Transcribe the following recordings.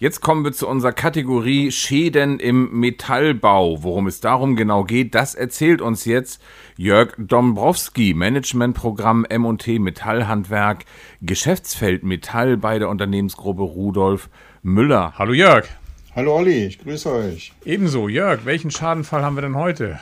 Jetzt kommen wir zu unserer Kategorie Schäden im Metallbau. Worum es darum genau geht, das erzählt uns jetzt Jörg Dombrowski, Managementprogramm M&T Metallhandwerk, Geschäftsfeld Metall bei der Unternehmensgruppe Rudolf Müller. Hallo Jörg. Hallo Olli, ich grüße euch. Ebenso, Jörg, welchen Schadenfall haben wir denn heute?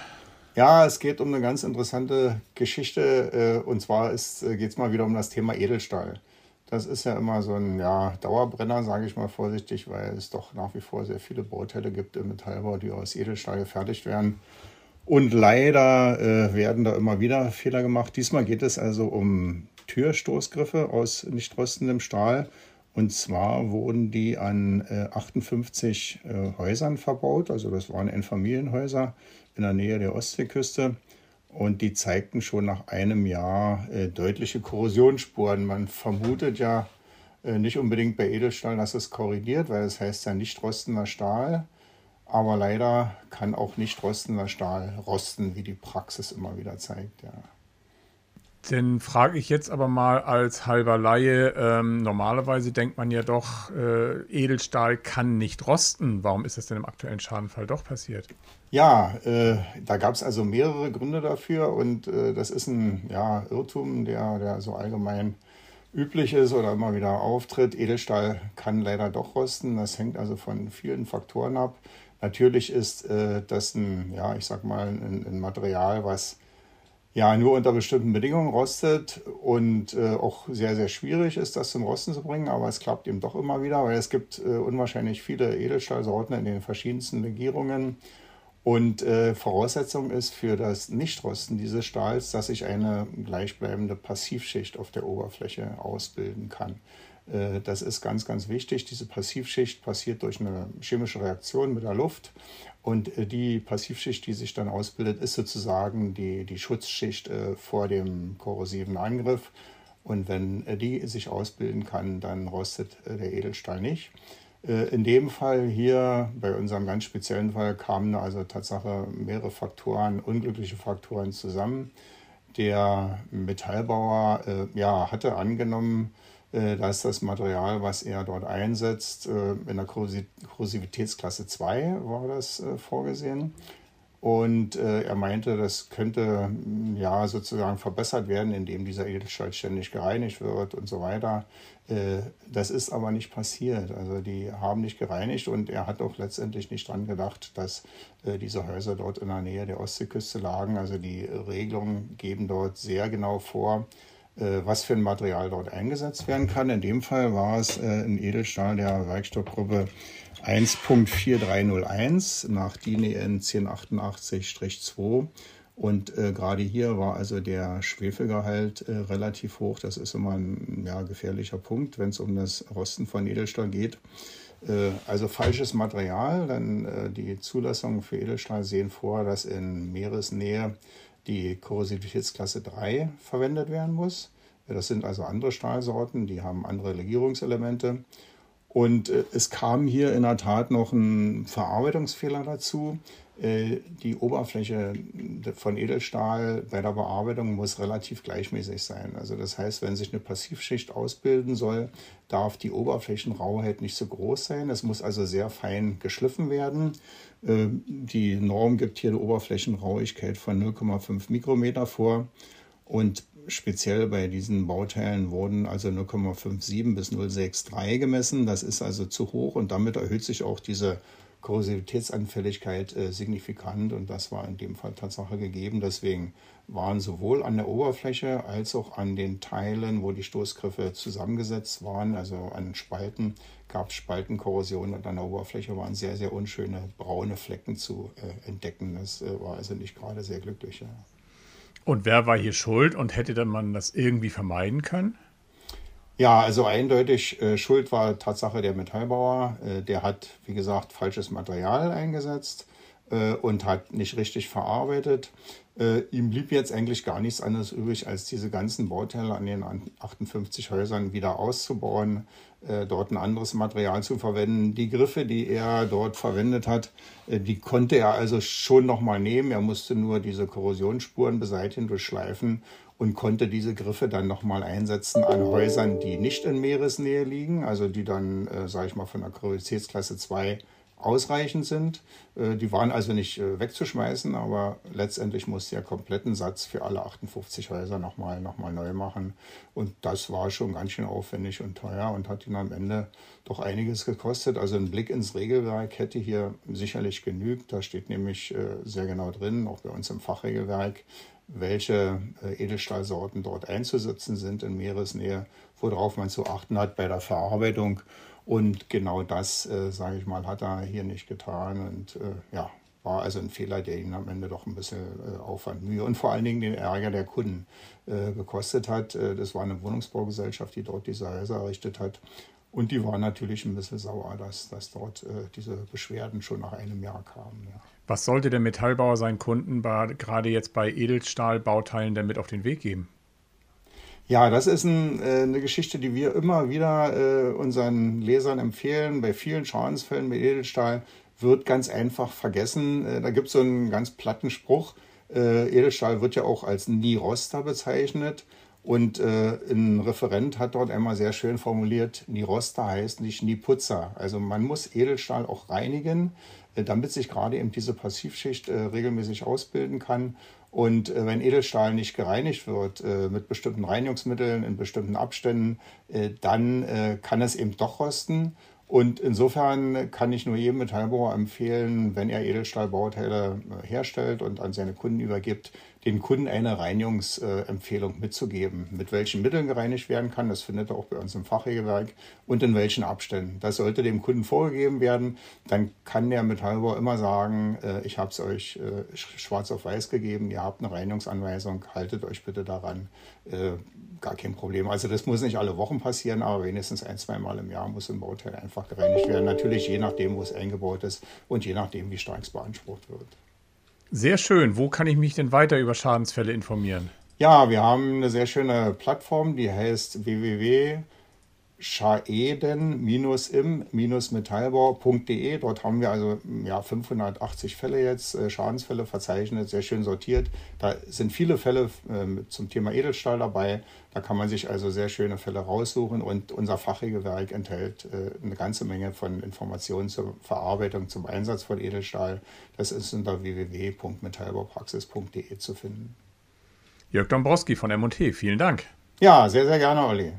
Ja, es geht um eine ganz interessante Geschichte äh, und zwar äh, geht es mal wieder um das Thema Edelstahl. Das ist ja immer so ein ja, Dauerbrenner, sage ich mal vorsichtig, weil es doch nach wie vor sehr viele Bauteile gibt im Metallbau, die aus Edelstahl gefertigt werden. Und leider äh, werden da immer wieder Fehler gemacht. Diesmal geht es also um Türstoßgriffe aus nicht rostendem Stahl. Und zwar wurden die an äh, 58 äh, Häusern verbaut. Also das waren Einfamilienhäuser in der Nähe der Ostseeküste und die zeigten schon nach einem Jahr äh, deutliche Korrosionsspuren. Man vermutet ja äh, nicht unbedingt bei Edelstahl, dass es korrigiert, weil es das heißt ja nicht rostender Stahl. Aber leider kann auch nicht rostender Stahl rosten, wie die Praxis immer wieder zeigt. Ja. Dann frage ich jetzt aber mal als halber Laie, ähm, normalerweise denkt man ja doch, äh, Edelstahl kann nicht rosten. Warum ist das denn im aktuellen Schadenfall doch passiert? Ja, äh, da gab es also mehrere Gründe dafür und äh, das ist ein ja, Irrtum, der, der so allgemein üblich ist oder immer wieder auftritt. Edelstahl kann leider doch rosten. Das hängt also von vielen Faktoren ab. Natürlich ist äh, das ein, ja, ich sag mal, ein, ein Material, was ja nur unter bestimmten Bedingungen rostet und äh, auch sehr, sehr schwierig ist, das zum Rosten zu bringen, aber es klappt eben doch immer wieder, weil es gibt äh, unwahrscheinlich viele Edelstahlsorten in den verschiedensten Legierungen. Und äh, Voraussetzung ist für das Nichtrosten dieses Stahls, dass sich eine gleichbleibende Passivschicht auf der Oberfläche ausbilden kann. Äh, das ist ganz, ganz wichtig. Diese Passivschicht passiert durch eine chemische Reaktion mit der Luft und äh, die Passivschicht, die sich dann ausbildet, ist sozusagen die, die Schutzschicht äh, vor dem korrosiven Angriff. Und wenn die sich ausbilden kann, dann rostet der Edelstahl nicht. In dem Fall hier, bei unserem ganz speziellen Fall, kamen also Tatsache mehrere Faktoren, unglückliche Faktoren zusammen. Der Metallbauer ja, hatte angenommen, äh, da ist das Material, was er dort einsetzt, äh, in der Korrosivitätsklasse 2 war das äh, vorgesehen. Und er meinte, das könnte mm, ja sozusagen verbessert werden, indem dieser Edelstahl ständig gereinigt wird und so weiter. Das ist aber nicht passiert. Also die haben nicht gereinigt und er hat auch letztendlich nicht dran gedacht, dass diese Häuser dort in der Nähe der Ostseeküste lagen. Also die Regelungen geben dort sehr genau vor, was für ein Material dort eingesetzt werden kann. In dem Fall war es äh, ein Edelstahl der Werkstoffgruppe 1.4301 nach DIN EN 1088-2. Und äh, gerade hier war also der Schwefelgehalt äh, relativ hoch. Das ist immer ein ja, gefährlicher Punkt, wenn es um das Rosten von Edelstahl geht. Äh, also falsches Material, denn äh, die Zulassungen für Edelstahl sehen vor, dass in Meeresnähe die Korrosivitätsklasse 3 verwendet werden muss. Das sind also andere Stahlsorten, die haben andere Legierungselemente. Und äh, es kam hier in der Tat noch ein Verarbeitungsfehler dazu. Äh, die Oberfläche von Edelstahl bei der Bearbeitung muss relativ gleichmäßig sein. Also das heißt, wenn sich eine Passivschicht ausbilden soll, darf die Oberflächenrauheit nicht so groß sein. Es muss also sehr fein geschliffen werden. Äh, die Norm gibt hier eine Oberflächenrauigkeit von 0,5 Mikrometer vor. Und speziell bei diesen Bauteilen wurden also 0,57 bis 0,63 gemessen. Das ist also zu hoch und damit erhöht sich auch diese Korrosivitätsanfälligkeit äh, signifikant und das war in dem Fall Tatsache gegeben. Deswegen waren sowohl an der Oberfläche als auch an den Teilen, wo die Stoßgriffe zusammengesetzt waren, also an Spalten, gab es Spaltenkorrosion und an der Oberfläche waren sehr, sehr unschöne braune Flecken zu äh, entdecken. Das äh, war also nicht gerade sehr glücklich. Ja. Und wer war hier schuld und hätte man das irgendwie vermeiden können? Ja, also eindeutig äh, Schuld war Tatsache der Metallbauer. Äh, der hat, wie gesagt, falsches Material eingesetzt äh, und hat nicht richtig verarbeitet. Äh, ihm blieb jetzt eigentlich gar nichts anderes übrig, als diese ganzen Bauteile an den 58 Häusern wieder auszubauen, äh, dort ein anderes Material zu verwenden. Die Griffe, die er dort verwendet hat, äh, die konnte er also schon nochmal nehmen. Er musste nur diese Korrosionsspuren beseitigen durch Schleifen und konnte diese Griffe dann nochmal einsetzen an Häusern, die nicht in Meeresnähe liegen, also die dann, äh, sage ich mal, von der Prioritätsklasse 2 ausreichend sind. Äh, die waren also nicht äh, wegzuschmeißen, aber letztendlich musste er kompletten Satz für alle 58 Häuser nochmal noch mal neu machen. Und das war schon ganz schön aufwendig und teuer und hat ihn am Ende doch einiges gekostet. Also ein Blick ins Regelwerk hätte hier sicherlich genügt. Da steht nämlich äh, sehr genau drin, auch bei uns im Fachregelwerk, welche Edelstahlsorten dort einzusetzen sind in Meeresnähe, worauf man zu achten hat bei der Verarbeitung. Und genau das, äh, sage ich mal, hat er hier nicht getan. Und äh, ja, war also ein Fehler, der ihn am Ende doch ein bisschen äh, Aufwand, Mühe und vor allen Dingen den Ärger der Kunden äh, gekostet hat. Äh, das war eine Wohnungsbaugesellschaft, die dort diese Häuser errichtet hat. Und die war natürlich ein bisschen sauer, dass, dass dort äh, diese Beschwerden schon nach einem Jahr kamen. Ja. Was sollte der Metallbauer seinen Kunden bei, gerade jetzt bei Edelstahlbauteilen denn mit auf den Weg geben? Ja, das ist ein, äh, eine Geschichte, die wir immer wieder äh, unseren Lesern empfehlen. Bei vielen Schadensfällen mit Edelstahl wird ganz einfach vergessen. Äh, da gibt es so einen ganz platten Spruch. Äh, Edelstahl wird ja auch als Niroster bezeichnet. Und äh, ein Referent hat dort einmal sehr schön formuliert, Niroster heißt nicht Niputzer. Also man muss Edelstahl auch reinigen, äh, damit sich gerade eben diese Passivschicht regelmäßig ausbilden kann. Und äh, wenn Edelstahl nicht gereinigt wird äh, mit bestimmten Reinigungsmitteln in bestimmten Abständen, äh, dann äh, kann es eben doch rosten. Und insofern kann ich nur jedem Metallbauer empfehlen, wenn er Edelstahlbauteile äh, herstellt und an seine Kunden übergibt, den Kunden eine Reinigungsempfehlung mitzugeben. Mit welchen Mitteln gereinigt werden kann, das findet er auch bei uns im Fachregelwerk und in welchen Abständen. Das sollte dem Kunden vorgegeben werden. Dann kann der Metallbauer immer sagen, äh, ich habe es euch äh, schwarz auf weiß gegeben, ihr habt eine Reinigungsanweisung, haltet euch bitte daran. Äh, gar kein Problem. Also das muss nicht alle Wochen passieren, aber wenigstens ein, zwei Mal im Jahr muss ein Bauteil einfach gereinigt werden. Natürlich je nachdem, wo es eingebaut ist und je nachdem, wie stark es beansprucht wird. Sehr schön. Wo kann ich mich denn weiter über Schadensfälle informieren? Ja, wir haben eine sehr schöne Plattform, die heißt www schaeden-im-metallbau.de. Dort haben wir also ja, 580 Fälle jetzt, äh, Schadensfälle verzeichnet, sehr schön sortiert. Da sind viele Fälle äh, zum Thema Edelstahl dabei. Da kann man sich also sehr schöne Fälle raussuchen und unser Fachregelwerk enthält äh, eine ganze Menge von Informationen zur Verarbeitung, zum Einsatz von Edelstahl. Das ist unter www.metallbaupraxis.de zu finden. Jörg Dombrowski von M&T, vielen Dank. Ja, sehr, sehr gerne, Olli.